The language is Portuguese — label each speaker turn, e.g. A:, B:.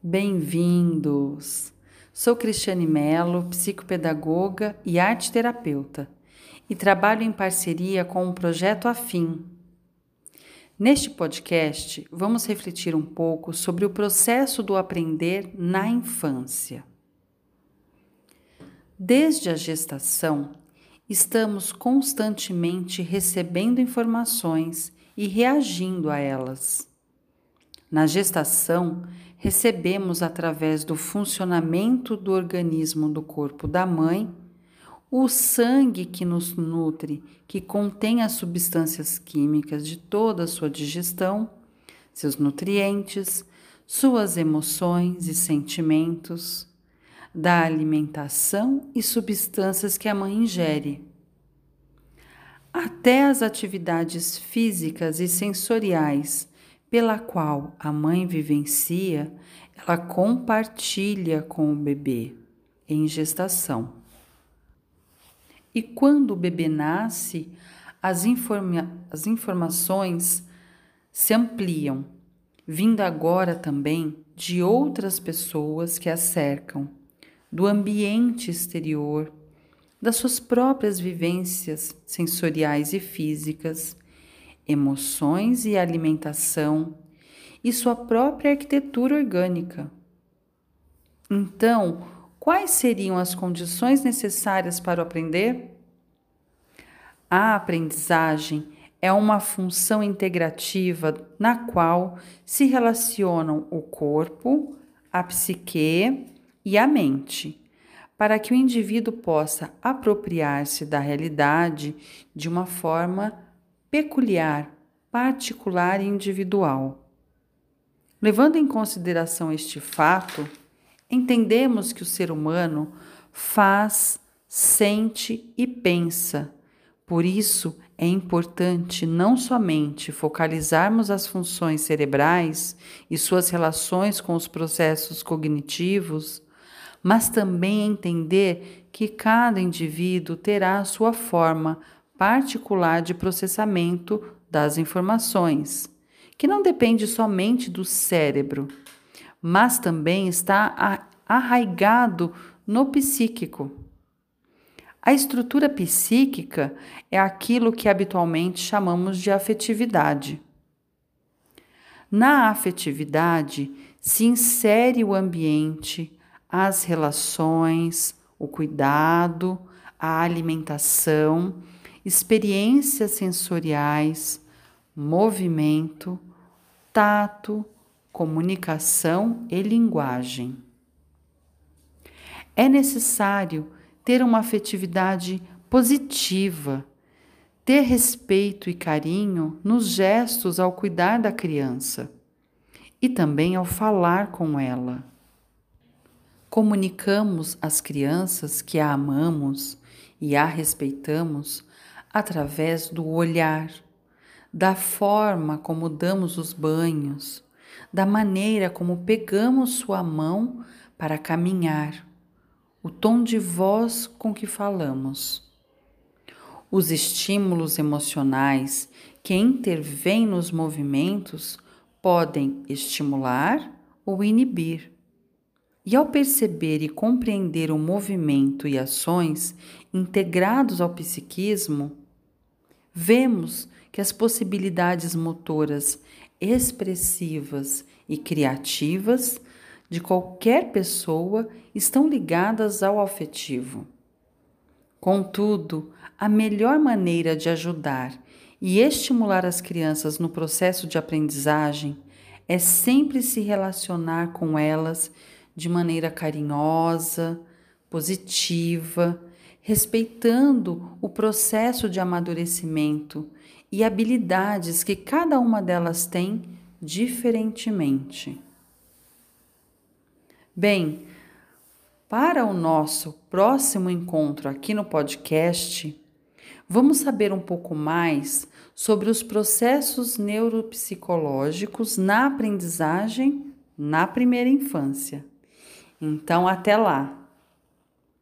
A: Bem-vindos! Sou Cristiane Mello, psicopedagoga e arte terapeuta, e trabalho em parceria com o projeto Afim. Neste podcast, vamos refletir um pouco sobre o processo do aprender na infância. Desde a gestação, estamos constantemente recebendo informações e reagindo a elas. Na gestação, recebemos através do funcionamento do organismo do corpo da mãe o sangue que nos nutre, que contém as substâncias químicas de toda a sua digestão, seus nutrientes, suas emoções e sentimentos, da alimentação e substâncias que a mãe ingere. Até as atividades físicas e sensoriais pela qual a mãe vivencia, ela compartilha com o bebê em gestação. E quando o bebê nasce, as, informa as informações se ampliam, vindo agora também de outras pessoas que a cercam, do ambiente exterior, das suas próprias vivências sensoriais e físicas emoções e alimentação e sua própria arquitetura orgânica. Então, quais seriam as condições necessárias para o aprender? A aprendizagem é uma função integrativa na qual se relacionam o corpo, a psique e a mente, para que o indivíduo possa apropriar-se da realidade de uma forma peculiar, particular e individual. Levando em consideração este fato, entendemos que o ser humano faz, sente e pensa. Por isso, é importante não somente focalizarmos as funções cerebrais e suas relações com os processos cognitivos, mas também entender que cada indivíduo terá a sua forma particular de processamento das informações, que não depende somente do cérebro, mas também está arraigado no psíquico. A estrutura psíquica é aquilo que habitualmente chamamos de afetividade. Na afetividade se insere o ambiente, as relações, o cuidado, a alimentação experiências sensoriais, movimento, tato, comunicação e linguagem. É necessário ter uma afetividade positiva, ter respeito e carinho nos gestos ao cuidar da criança e também ao falar com ela. Comunicamos às crianças que a amamos e a respeitamos através do olhar, da forma como damos os banhos, da maneira como pegamos sua mão para caminhar, o tom de voz com que falamos. Os estímulos emocionais que intervêm nos movimentos podem estimular ou inibir. E ao perceber e compreender o movimento e ações integrados ao psiquismo, vemos que as possibilidades motoras expressivas e criativas de qualquer pessoa estão ligadas ao afetivo. Contudo, a melhor maneira de ajudar e estimular as crianças no processo de aprendizagem é sempre se relacionar com elas de maneira carinhosa, positiva, respeitando o processo de amadurecimento e habilidades que cada uma delas tem diferentemente. Bem, para o nosso próximo encontro aqui no podcast, vamos saber um pouco mais sobre os processos neuropsicológicos na aprendizagem na primeira infância. Então, até lá!